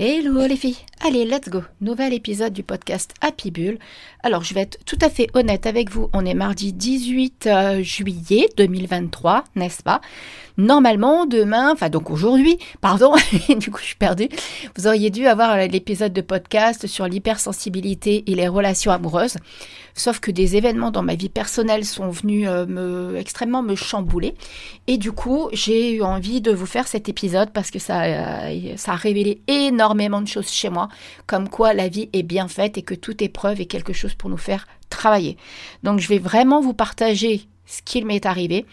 Hello les filles, allez let's go, nouvel épisode du podcast Happy Bull. Alors je vais être tout à fait honnête avec vous, on est mardi 18 euh, juillet 2023, n'est-ce pas? Normalement demain, enfin donc aujourd'hui, pardon, du coup je suis perdue, vous auriez dû avoir l'épisode de podcast sur l'hypersensibilité et les relations amoureuses. Sauf que des événements dans ma vie personnelle sont venus euh, me, extrêmement me chambouler. Et du coup, j'ai eu envie de vous faire cet épisode parce que ça, euh, ça a révélé énormément de choses chez moi, comme quoi la vie est bien faite et que toute épreuve est quelque chose pour nous faire travailler. Donc, je vais vraiment vous partager ce qu'il m'est arrivé,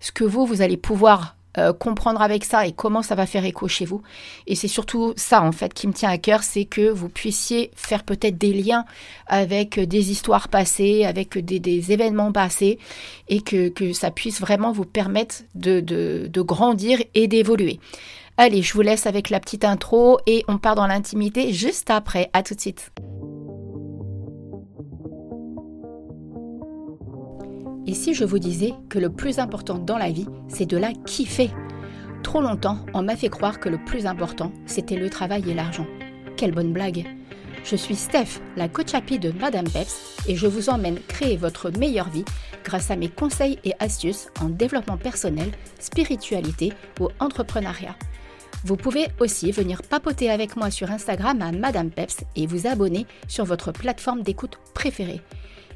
ce que vous, vous allez pouvoir euh, comprendre avec ça et comment ça va faire écho chez vous. Et c'est surtout ça en fait qui me tient à cœur, c'est que vous puissiez faire peut-être des liens avec des histoires passées, avec des, événements passés, et que, que, ça puisse vraiment vous permettre de, de grandir et d'évoluer. Allez, je vous laisse avec la petite intro et on part dans l'intimité juste après. À tout de suite. Et si je vous disais que le plus important dans la vie, c'est de la kiffer Trop longtemps, on m'a fait croire que le plus important, c'était le travail et l'argent. Quelle bonne blague Je suis Steph, la coach happy de Madame Peps, et je vous emmène créer votre meilleure vie grâce à mes conseils et astuces en développement personnel, spiritualité ou entrepreneuriat. Vous pouvez aussi venir papoter avec moi sur Instagram à Madame Peps et vous abonner sur votre plateforme d'écoute préférée.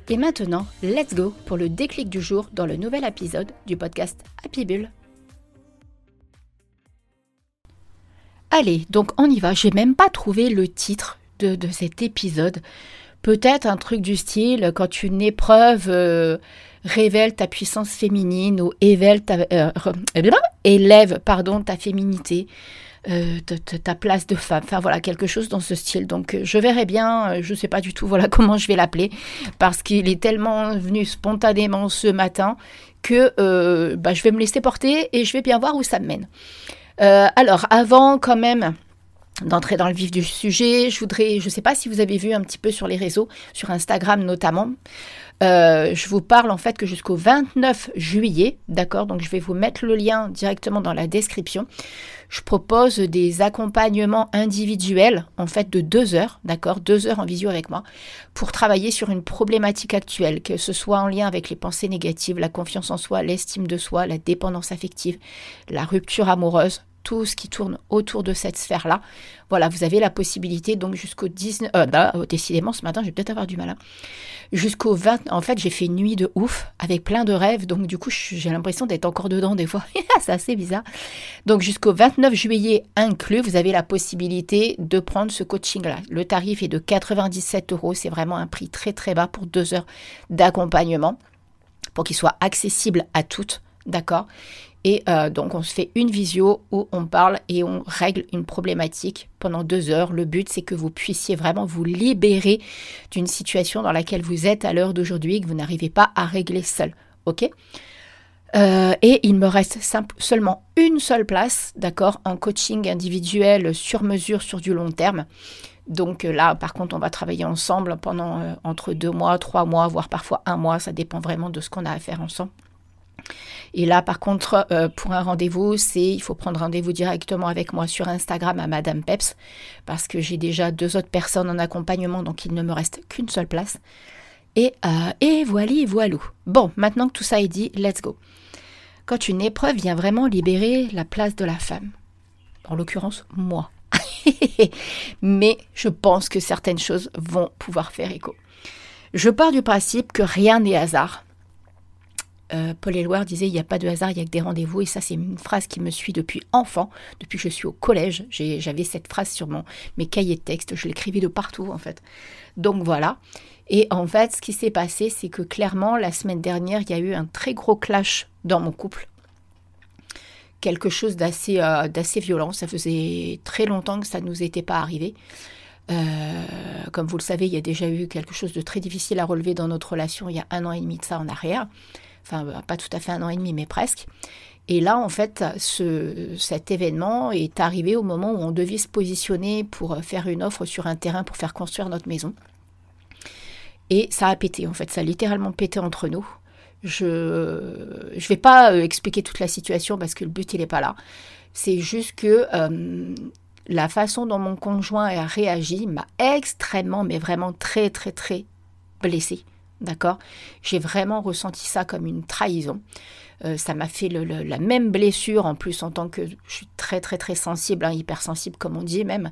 Et maintenant, let's go pour le déclic du jour dans le nouvel épisode du podcast Happy Bull. Allez, donc on y va. J'ai même pas trouvé le titre de, cet épisode. Peut-être un truc du style quand une épreuve euh, révèle ta puissance féminine ou éveille ta, euh, élève pardon, ta féminité. Euh, ta, place de femme. Enfin voilà, quelque chose dans ce style. Donc euh, je verrai bien, euh, je ne sais pas du tout voilà comment je vais l'appeler, parce qu'il est tellement venu spontanément ce matin que bah, je vais me laisser porter et je vais bien voir où ça me mène. alors avant quand même d'entrer dans le vif du sujet, je voudrais, je ne sais pas si vous avez vu un petit peu sur les réseaux, sur Instagram notamment, euh, je vous parle en fait que jusqu'au 29 juillet, d'accord Donc je vais vous mettre le lien directement dans la description. Je propose des accompagnements individuels en fait de deux heures, d'accord Deux heures en visio avec moi pour travailler sur une problématique actuelle, que ce soit en lien avec les pensées négatives, la confiance en soi, l'estime de soi, la dépendance affective, la rupture amoureuse, tout ce qui tourne autour de cette sphère-là. Voilà, vous avez la possibilité donc jusqu'au 19... Euh, bah, oh, décidément, ce matin, je vais peut-être avoir du mal. Hein. Jusqu'au 20... En fait, j'ai fait une nuit de ouf avec plein de rêves. Donc, du coup, j'ai l'impression d'être encore dedans des fois. C'est assez bizarre. Donc, jusqu'au 29 juillet inclus, vous avez la possibilité de prendre ce coaching-là. Le tarif est de 97 euros. C'est vraiment un prix très, très bas pour deux heures d'accompagnement pour qu'il soit accessible à toutes. D'accord? Et euh, donc, on se fait une visio où on parle et on règle une problématique pendant deux heures. Le but, c'est que vous puissiez vraiment vous libérer d'une situation dans laquelle vous êtes à l'heure d'aujourd'hui, que vous n'arrivez pas à régler seul. OK? Euh, et il me reste seulement une seule place, d'accord, en coaching individuel sur mesure sur du long terme. Donc euh, là, par contre, on va travailler ensemble pendant entre deux mois, trois mois, voire parfois un mois. Ça dépend vraiment de ce qu'on a à faire ensemble. Et là, par contre, euh, pour un rendez-vous, c'est il faut prendre rendez-vous directement avec moi sur Instagram à Madame Peps, parce que j'ai déjà deux autres personnes en accompagnement, donc il ne me reste qu'une seule place. Et, euh, et voilà, voilou. Bon, maintenant que tout ça est dit, let's go. Quand une épreuve vient vraiment libérer la place de la femme, en l'occurrence moi, mais je pense que certaines choses vont pouvoir faire écho. Je pars du principe que rien n'est hasard euh, Paul Éluard disait il n'y a pas de hasard, il n'y a que des rendez-vous. Et ça, c'est une phrase qui me suit depuis enfant, depuis que je suis au collège. J'avais cette phrase sur mon, mes cahiers de texte, je l'écrivais de partout en fait. Donc voilà. Et en fait, ce qui s'est passé, c'est que clairement, la semaine dernière, il y a eu un très gros clash dans mon couple. Quelque chose d'assez euh, violent. Ça faisait très longtemps que ça ne nous était pas arrivé. Euh, comme vous le savez, il y a déjà eu quelque chose de très difficile à relever dans notre relation il y a un an et demi de ça en arrière enfin bah, pas tout à fait un an et demi, mais presque. Et là, en fait, ce, cet événement est arrivé au moment où on devait se positionner pour faire une offre sur un terrain pour faire construire notre maison. Et ça a pété, en fait, ça a littéralement pété entre nous. Je ne vais pas euh, expliquer toute la situation parce que le but, il n'est pas là. C'est juste que euh, la façon dont mon conjoint a réagi m'a extrêmement, mais vraiment très, très, très blessée. D'accord? J'ai vraiment ressenti ça comme une trahison. Euh, ça m'a fait la même blessure en plus en tant que je suis très très très sensible, hein, hypersensible comme on dit même.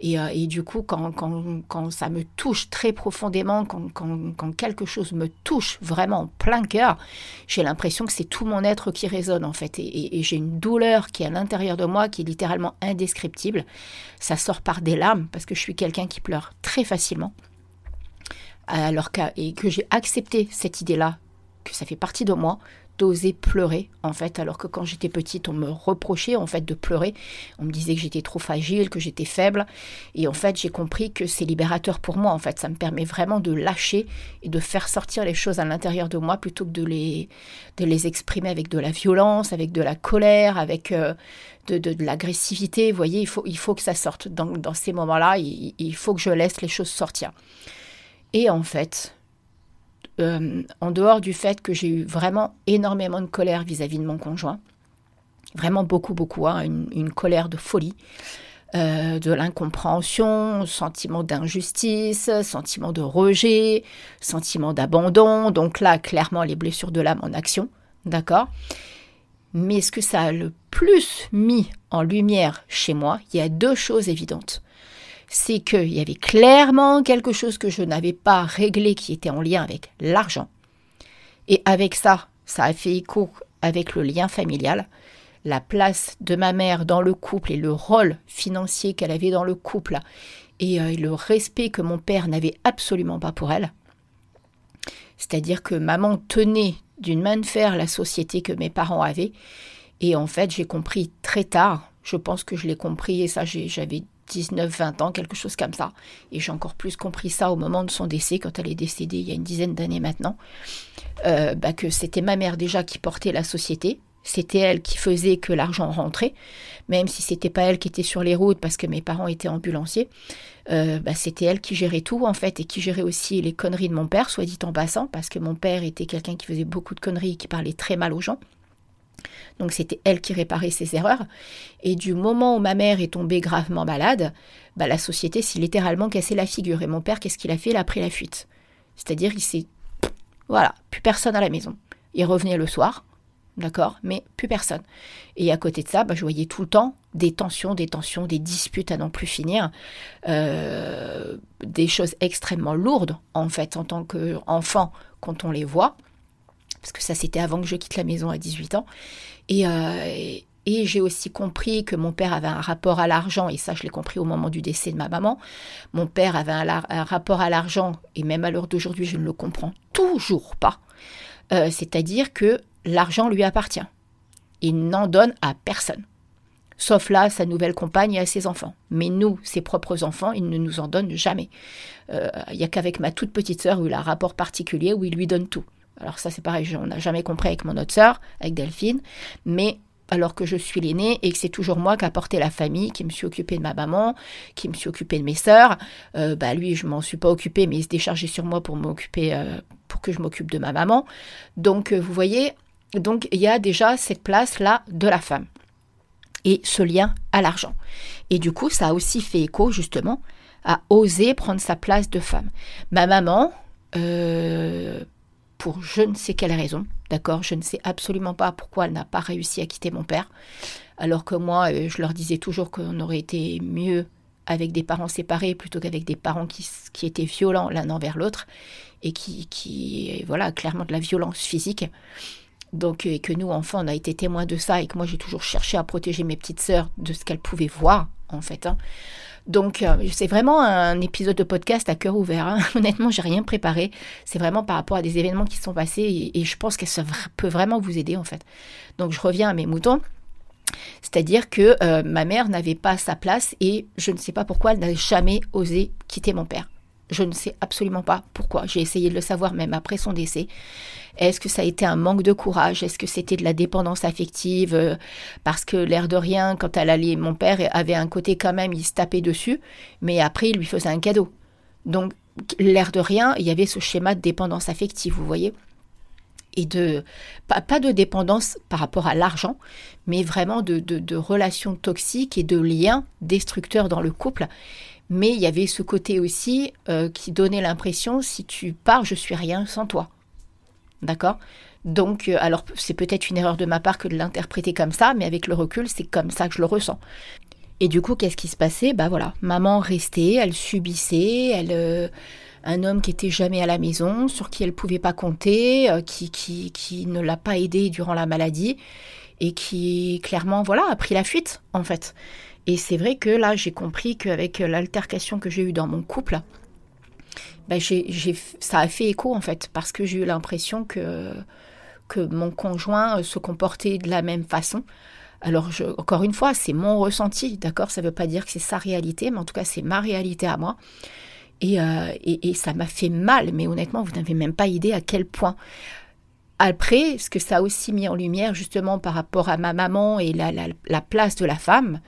Et, euh, et du coup, quand, quand, quand, ça me touche très profondément, quand, quand quelque chose me touche vraiment en plein cœur, j'ai l'impression que c'est tout mon être qui résonne en fait. Et, et j'ai une douleur qui est à l'intérieur de moi qui est littéralement indescriptible. Ça sort par des larmes parce que je suis quelqu'un qui pleure très facilement alors que, et que j'ai accepté cette idée-là, que ça fait partie de moi, d'oser pleurer en fait. Alors que quand j'étais petite on me reprochait en fait de pleurer. On me disait que j'étais trop fragile que j'étais faible. Et en fait j'ai compris que c'est libérateur pour moi en fait. Ça me permet vraiment de lâcher et de faire sortir les choses à l'intérieur de moi plutôt que de les de les exprimer avec de la violence avec de la colère avec euh, de, de, l'agressivité. Vous voyez il faut il faut que ça sorte dans, dans ces moments là il, il faut que je laisse les choses sortir et en fait, euh, en dehors du fait que j'ai eu vraiment énormément de colère vis-à-vis de mon conjoint, vraiment beaucoup, beaucoup, hein, une, colère de folie, euh, de l'incompréhension, sentiment d'injustice, sentiment de rejet, sentiment d'abandon. Donc là, clairement, les blessures de l'âme en action, d'accord? Mais ce que ça a le plus mis en lumière chez moi, il y a deux choses évidentes c'est qu'il y avait clairement quelque chose que je n'avais pas réglé qui était en lien avec l'argent. Et avec ça, ça a fait écho avec le lien familial, la place de ma mère dans le couple et le rôle financier qu'elle avait dans le couple et euh, le respect que mon père n'avait absolument pas pour elle. C'est-à-dire que maman tenait d'une main de fer la société que mes parents avaient. Et en fait, j'ai compris très tard, je pense que je l'ai compris, et ça j'avais 19-20 ans, quelque chose comme ça. Et j'ai encore plus compris ça au moment de son décès, quand elle est décédée il y a une dizaine d'années maintenant, euh, bah, que c'était ma mère déjà qui portait la société. C'était elle qui faisait que l'argent rentrait, même si c'était pas elle qui était sur les routes parce que mes parents étaient ambulanciers. Euh, bah, c'était elle qui gérait tout en fait et qui gérait aussi les conneries de mon père, soit dit en passant, parce que mon père était quelqu'un qui faisait beaucoup de conneries et qui parlait très mal aux gens. Donc c'était elle qui réparait ses erreurs. Et du moment où ma mère est tombée gravement malade, bah, la société s'est littéralement cassé la figure. Et mon père, qu'est-ce qu'il a fait? Il a pris la fuite. C'est-à-dire, il s'est... Voilà, plus personne à la maison. Il revenait le soir, d'accord Mais plus personne. Et à côté de ça, bah, je voyais tout le temps des tensions, des tensions, des disputes à n'en plus finir, euh, des choses extrêmement lourdes, en fait, en tant qu'enfant, quand on les voit parce que ça c'était avant que je quitte la maison à 18 ans. Euh, et, j'ai aussi compris que mon père avait un rapport à l'argent, et ça je l'ai compris au moment du décès de ma maman. Mon père avait un, rapport à l'argent, et même à l'heure d'aujourd'hui je ne le comprends toujours pas. Euh, c'est-à-dire que l'argent lui appartient. Il n'en donne à personne. Sauf là, sa nouvelle compagne et ses enfants. Mais nous, ses propres enfants, il ne nous en donne jamais. Euh, il n'y a qu'avec ma toute petite sœur où il a un rapport particulier où il lui donne tout. Alors ça c'est pareil, on n'a jamais compris avec mon autre sœur, avec Delphine, mais alors que je suis l'aînée et que c'est toujours moi qui a porté la famille, qui me suis occupée de ma maman, qui me suis occupée de mes sœurs, euh, bah lui je m'en suis pas occupée mais il se déchargeait sur moi pour m'occuper, euh, pour que je m'occupe de ma maman. Donc euh, vous voyez, donc il y a déjà cette place là de la femme et ce lien à l'argent. Et du coup ça a aussi fait écho justement à oser prendre sa place de femme. Ma maman, pour je ne sais quelle raison, d'accord? Je ne sais absolument pas pourquoi elle n'a pas réussi à quitter mon père, alors que moi, euh, je leur disais toujours qu'on aurait été mieux avec des parents séparés plutôt qu'avec des parents qui, qui, étaient violents l'un envers l'autre et qui, qui, voilà, clairement de la violence physique. Donc, et que nous, enfants, on a été témoins de ça et que moi, j'ai toujours cherché à protéger mes petites sœurs de ce qu'elles pouvaient voir, en fait. Hein. Donc, euh, c'est vraiment un épisode de podcast à cœur ouvert. Hein. Honnêtement, j'ai rien préparé. C'est vraiment par rapport à des événements qui sont passés et, je pense que ça peut vraiment vous aider en fait. Donc, je reviens à mes moutons. C'est-à-dire que euh, ma mère n'avait pas sa place et je ne sais pas pourquoi elle n'a jamais osé quitter mon père. Je ne sais absolument pas pourquoi. J'ai essayé de le savoir même après son décès. Est-ce que ça a été un manque de courage? Est-ce que c'était de la dépendance affective euh, Parce que l'air de rien, quand elle allait, mon père avait un côté quand même, il se tapait dessus, mais après il lui faisait un cadeau. Donc l'air de rien, il y avait ce schéma de dépendance affective, vous voyez? Et de pas, de dépendance par rapport à l'argent, mais vraiment de, de, relations toxiques et de liens destructeurs dans le couple. Mais il y avait ce côté aussi euh, qui donnait l'impression si tu pars, je suis rien sans toi. D'accord? Donc, euh, alors c'est peut-être une erreur de ma part que de l'interpréter comme ça, mais avec le recul, c'est comme ça que je le ressens. Et du coup, qu'est-ce qui se passait? Bah voilà, maman restait, elle subissait, elle. Euh, un homme qui était jamais à la maison, sur qui elle pouvait pas compter, qui, qui, qui ne l'a pas aidée durant la maladie et qui clairement voilà a pris la fuite en fait. Et c'est vrai que là j'ai compris qu'avec l'altercation que j'ai eue dans mon couple, ben ça a fait écho en fait parce que j'ai eu l'impression que que mon conjoint se comportait de la même façon. Alors, encore une fois, c'est mon ressenti, d'accord? Ça ne veut pas dire que c'est sa réalité, mais en tout cas, c'est ma réalité à moi. Euh, et, ça m'a fait mal, mais honnêtement, vous n'avez même pas idée à quel point. Après, ce que ça a aussi mis en lumière, justement, par rapport à ma maman et la, place de la femme,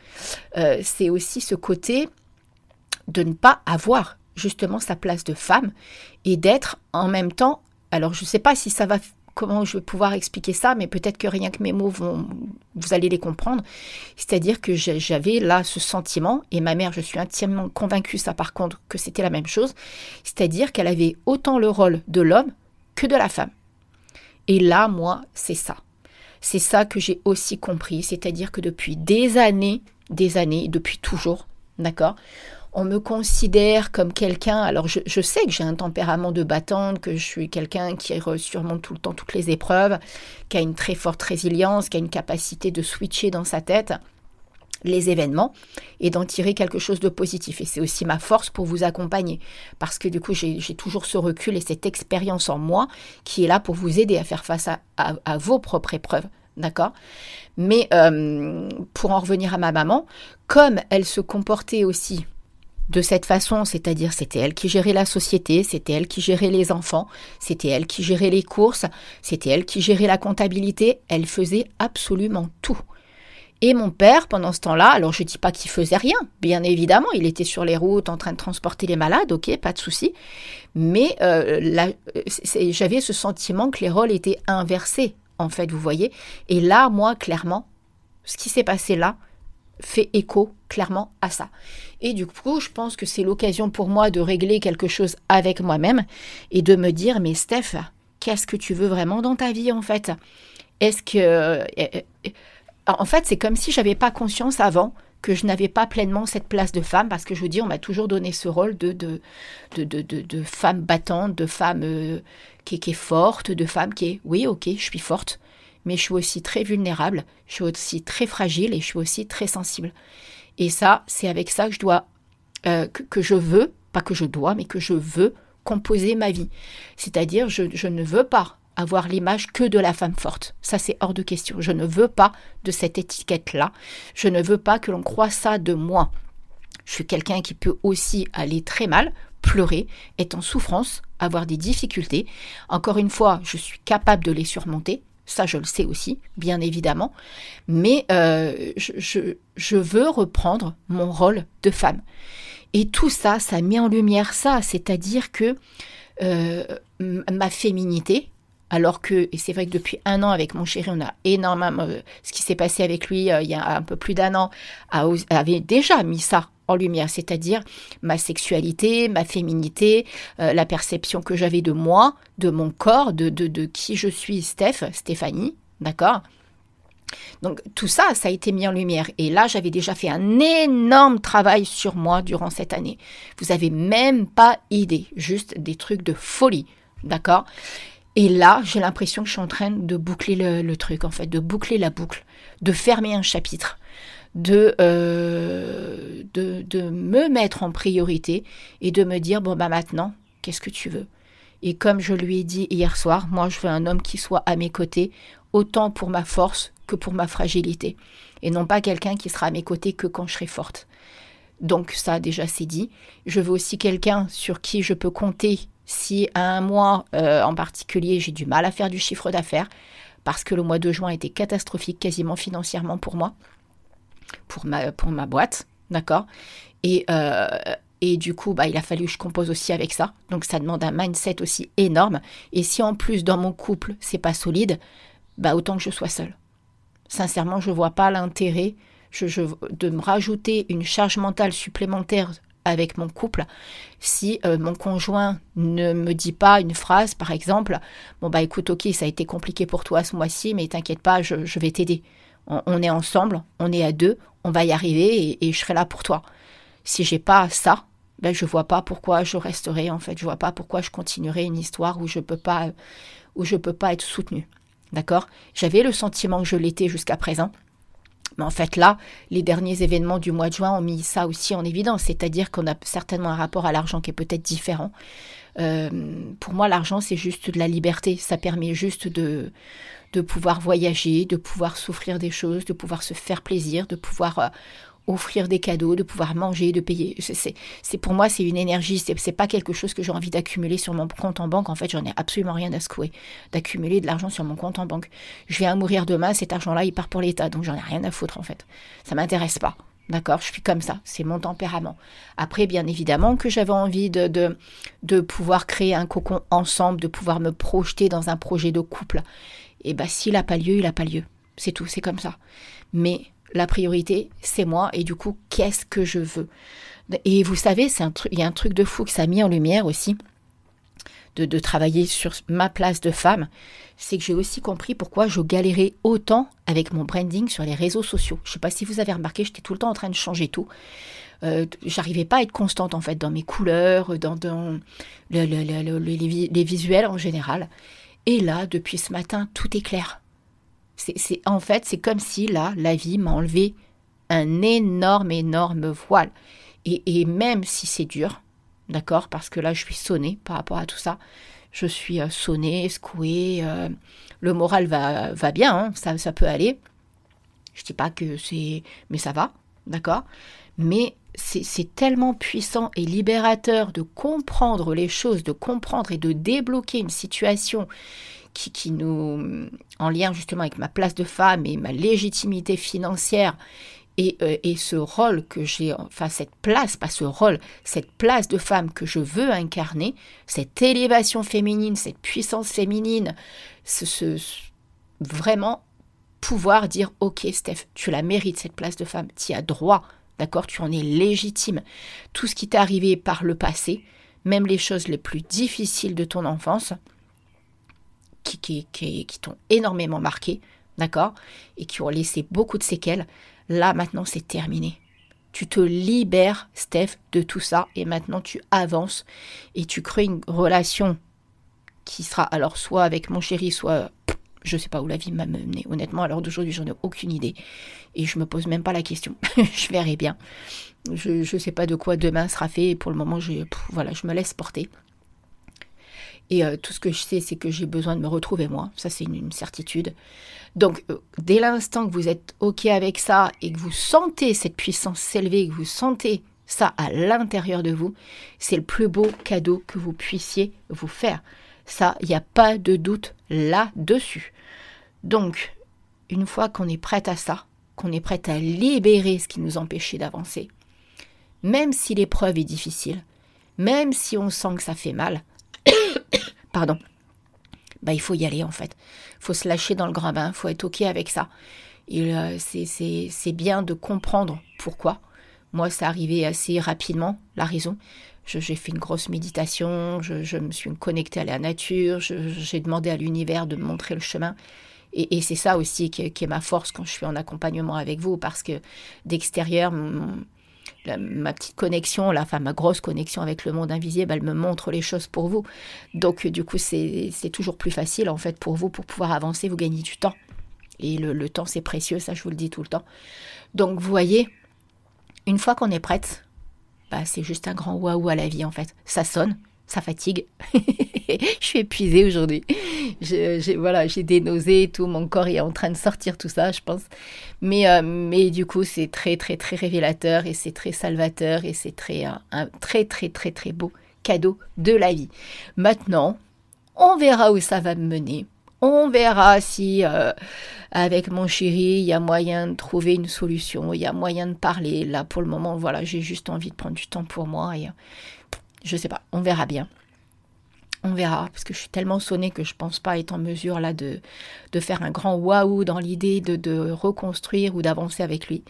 euh, c'est aussi ce côté de ne pas avoir justement sa place de femme et d'être en même temps. Alors, je ne sais pas si ça va comment je vais pouvoir expliquer ça, mais peut-être que rien que mes mots vont, vous allez les comprendre. C'est-à-dire que j'avais là ce sentiment, et ma mère, je suis intimement convaincue, ça par contre, que c'était la même chose, c'est-à-dire qu'elle avait autant le rôle de l'homme que de la femme. Et là, moi, c'est ça. C'est ça que j'ai aussi compris, c'est-à-dire que depuis des années, des années, depuis toujours, d'accord on me considère comme quelqu'un, alors je, sais que j'ai un tempérament de battante, que je suis quelqu'un qui surmonte tout le temps toutes les épreuves, qui a une très forte résilience, qui a une capacité de switcher dans sa tête les événements et d'en tirer quelque chose de positif. Et c'est aussi ma force pour vous accompagner, parce que du coup j'ai toujours ce recul et cette expérience en moi qui est là pour vous aider à faire face à, vos propres épreuves. D'accord? Mais euh, pour en revenir à ma maman, comme elle se comportait aussi de cette façon, c'est-à-dire c'était elle qui gérait la société, c'était elle qui gérait les enfants, c'était elle qui gérait les courses, c'était elle qui gérait la comptabilité, elle faisait absolument tout. Et mon père, pendant ce temps-là, alors je ne dis pas qu'il faisait rien, bien évidemment, il était sur les routes en train de transporter les malades, ok, pas de souci, mais euh, j'avais ce sentiment que les rôles étaient inversés, en fait, vous voyez. Et là, moi, clairement, ce qui s'est passé là, fait écho clairement à ça. Et du coup, je pense que c'est l'occasion pour moi de régler quelque chose avec moi-même et de me dire, mais Steph, qu'est-ce que tu veux vraiment dans ta vie en fait? Est-ce que... Euh, euh, en fait, c'est comme si j'avais pas conscience avant que je n'avais pas pleinement cette place de femme, parce que je vous dis, on m'a toujours donné ce rôle de, de, de, de, femme battante, de femme euh, qui, est forte, de femme qui est, oui, ok, je suis forte, mais je suis aussi très vulnérable, je suis aussi très fragile et je suis aussi très sensible. Et ça, c'est avec ça que je dois, euh, que, je veux, pas que je dois, mais que je veux composer ma vie. C'est-à-dire, je, je ne veux pas avoir l'image que de la femme forte. Ça, c'est hors de question. Je ne veux pas de cette étiquette-là. Je ne veux pas que l'on croie ça de moi. Je suis quelqu'un qui peut aussi aller très mal, pleurer, être en souffrance, avoir des difficultés. Encore une fois, je suis capable de les surmonter ça je le sais aussi, bien évidemment, mais euh, je, veux reprendre mon rôle de femme. Et tout ça, ça met en lumière ça, c'est-à-dire que euh, ma féminité, alors que, et c'est vrai que depuis un an avec mon chéri, on a énormément, euh, ce qui s'est passé avec lui il y a un peu plus d'un an, avait déjà mis ça en lumière, c'est-à-dire ma sexualité, ma féminité, euh, la perception que j'avais de moi, de mon corps, de, de, qui je suis, Steph, Stéphanie, d'accord? Donc tout ça, ça a été mis en lumière. Et là, j'avais déjà fait un énorme travail sur moi durant cette année. Vous avez même pas idée, juste des trucs de folie, d'accord? Et là, j'ai l'impression que je suis en train de boucler le truc, en fait, de boucler la boucle, de fermer un chapitre de, euh, de, de, me mettre en priorité et de me dire, bon, bah maintenant, qu'est-ce que tu veux? Et comme je lui ai dit hier soir, moi, je veux un homme qui soit à mes côtés, autant pour ma force que pour ma fragilité. Et non pas quelqu'un qui sera à mes côtés que quand je serai forte. Donc ça, déjà, c'est dit. Je veux aussi quelqu'un sur qui je peux compter si à un mois euh, en particulier, j'ai du mal à faire du chiffre d'affaires, parce que le mois de juin était catastrophique quasiment financièrement pour moi pour ma, pour ma boîte, d'accord? Et, euh, Et du coup, bah, il a fallu que je compose aussi avec ça. Donc ça demande un mindset aussi énorme. Et si en plus dans mon couple, c'est pas solide, bah autant que je sois seule. Sincèrement, je vois pas l'intérêt de me rajouter une charge mentale supplémentaire avec mon couple si euh, mon conjoint ne me dit pas une phrase, par exemple, bon bah écoute, ok, ça a été compliqué pour toi ce mois-ci, mais t'inquiète pas, je, vais t'aider. On, est ensemble, on est à deux, on va y arriver et, je serai là pour toi. Si j'ai pas ça, ben je vois pas pourquoi je resterai en fait, je vois pas pourquoi je continuerai une histoire où je peux pas où je peux pas être soutenue. D'accord? J'avais le sentiment que je l'étais jusqu'à présent. Mais en fait, là, les derniers événements du mois de juin ont mis ça aussi en évidence, c'est-à-dire qu'on a certainement un rapport à l'argent qui est peut-être différent. Euh, pour moi, l'argent, c'est juste de la liberté. Ça permet juste de, de pouvoir voyager, de pouvoir souffrir des choses, de pouvoir se faire plaisir, de pouvoir euh, offrir des cadeaux, de pouvoir manger, de payer. C'est pour moi c'est une énergie. C'est pas quelque chose que j'ai envie d'accumuler sur mon compte en banque. En fait, j'en ai absolument rien à secouer d'accumuler de l'argent sur mon compte en banque. Je viens à mourir demain, cet argent-là il part pour l'État, donc j'en ai rien à foutre en fait. Ça m'intéresse pas. D'accord, je suis comme ça, c'est mon tempérament. Après, bien évidemment que j'avais envie de, de, de pouvoir créer un cocon ensemble, de pouvoir me projeter dans un projet de couple. Et bien, s'il n'a pas lieu, il n'a pas lieu. C'est tout, c'est comme ça. Mais la priorité, c'est moi, et du coup, qu'est-ce que je veux? Et vous savez, c'est un truc, il y a un truc de fou que ça a mis en lumière aussi, de, travailler sur ma place de femme, c'est que j'ai aussi compris pourquoi je galérais autant avec mon branding sur les réseaux sociaux. Je ne sais pas si vous avez remarqué, j'étais tout le temps en train de changer tout. Euh, j'arrivais pas à être constante en fait dans mes couleurs, dans, les visuels en général. Et là, depuis ce matin, tout est clair. C'est, en fait, c'est comme si là, la vie m'a enlevé un énorme, énorme voile. Et, même si c'est dur, d'accord, parce que là, je suis sonnée par rapport à tout ça. Je suis euh, sonnée, secouée. Euh, le moral va, va bien, hein, ça, ça peut aller. Je dis pas que c'est, mais ça va, d'accord. Mais c'est tellement puissant et libérateur de comprendre les choses, de comprendre et de débloquer une situation qui, nous, en lien justement avec ma place de femme et ma légitimité financière et, euh, et ce rôle que j'ai, enfin cette place, pas ce rôle, cette place de femme que je veux incarner, cette élévation féminine, cette puissance féminine, ce, vraiment pouvoir dire ok Steph, tu la mérites cette place de femme, tu as droit, d'accord, tu en es légitime. Tout ce qui t'est arrivé par le passé, même les choses les plus difficiles de ton enfance, qui, qui, t'ont énormément marqué, d'accord Et qui ont laissé beaucoup de séquelles. Là, maintenant, c'est terminé. Tu te libères, Steph, de tout ça et maintenant tu avances et tu crées une relation qui sera alors soit avec mon chéri, soit je sais pas où la vie m'a mené. Honnêtement, à l'heure d'aujourd'hui, j'en ai aucune idée. Et je me pose même pas la question. je verrai bien. Je ne sais pas de quoi demain sera fait. Et pour le moment, je, voilà, je me laisse porter. Et euh, tout ce que je sais, c'est que j'ai besoin de me retrouver moi. Ça, c'est une, certitude. Donc, euh, dès l'instant que vous êtes OK avec ça et que vous sentez cette puissance s'élever, que vous sentez ça à l'intérieur de vous, c'est le plus beau cadeau que vous puissiez vous faire. Ça, il n'y a pas de doute là-dessus. Donc, une fois qu'on est prête à ça, qu'on est prête à libérer ce qui nous empêchait d'avancer, même si l'épreuve est difficile, même si on sent que ça fait mal, pardon, bah, il faut y aller en fait. Il faut se lâcher dans le grand bain, il faut être OK avec ça. Euh, c'est bien de comprendre pourquoi. Moi, ça arrivé assez rapidement, la raison. J'ai fait une grosse méditation, je, me suis connectée à la nature, j'ai demandé à l'univers de me montrer le chemin. Et, c'est ça aussi qui est, ma force quand je suis en accompagnement avec vous, parce que d'extérieur, ma petite connexion, la, enfin ma grosse connexion avec le monde invisible, elle me montre les choses pour vous. Donc du coup, c'est toujours plus facile en fait pour vous, pour pouvoir avancer, vous gagnez du temps. Et le, temps, c'est précieux, ça je vous le dis tout le temps. Donc vous voyez, une fois qu'on est prête, bah, c'est juste un grand waouh à la vie en fait. Ça sonne, ça fatigue. je suis épuisée aujourd'hui. J'ai voilà, des nausées, tout mon corps est en train de sortir tout ça, je pense. Mais euh, mais du coup, c'est très très très révélateur et c'est très salvateur et c'est très euh, un très très très très beau cadeau de la vie. Maintenant, on verra où ça va me mener. On verra si euh, avec mon chéri, il y a moyen de trouver une solution, il y a moyen de parler. Là, pour le moment, voilà, j'ai juste envie de prendre du temps pour moi et je sais pas, on verra bien. On verra, parce que je suis tellement sonnée que je pense pas être en mesure là de, faire un grand waouh dans l'idée de, de, reconstruire ou d'avancer avec lui.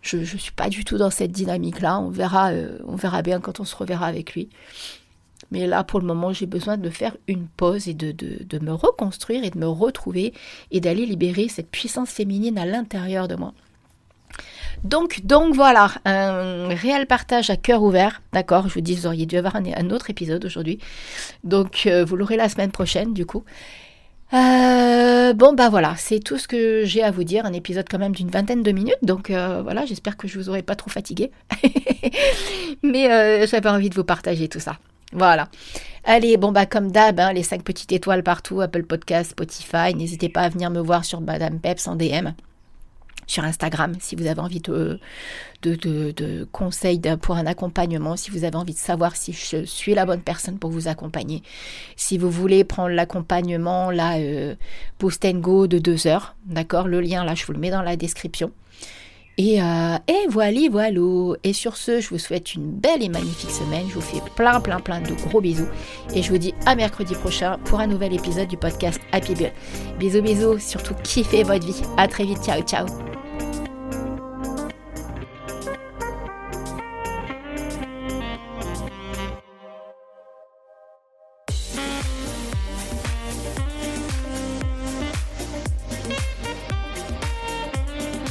Je ne suis pas du tout dans cette dynamique-là. On verra, euh, on verra bien quand on se reverra avec lui. Mais là, pour le moment, j'ai besoin de faire une pause et de me reconstruire et de me retrouver et d'aller libérer cette puissance féminine à l'intérieur de moi. Donc, voilà, un réel partage à cœur ouvert. D'accord, je vous dis, vous auriez dû avoir un, autre épisode aujourd'hui. Donc, euh, vous l'aurez la semaine prochaine, du coup. Euh, bon, bah voilà, c'est tout ce que j'ai à vous dire. Un épisode quand même d'une vingtaine de minutes. Donc euh, voilà, j'espère que je vous aurai pas trop fatigué. Mais j'avais envie de vous partager tout ça. Voilà. Allez, bon bah comme d'hab, hein, les cinq petites étoiles partout, Apple Podcast, Spotify. N'hésitez pas à venir me voir sur Madame Peps en DM sur Instagram si vous avez envie de, de, conseils pour un accompagnement, si vous avez envie de savoir si je suis la bonne personne pour vous accompagner. Si vous voulez prendre l'accompagnement, là, euh, Post Go de deux heures, d'accord? Le lien, là, je vous le mets dans la description. Et, euh, et voilà, voilà. Et sur ce, je vous souhaite une belle et magnifique semaine. Je vous fais plein, plein, plein de gros bisous. Et je vous dis à mercredi prochain pour un nouvel épisode du podcast Happy Build. Bisous, bisous. Surtout kiffez votre vie. À très vite. Ciao, ciao.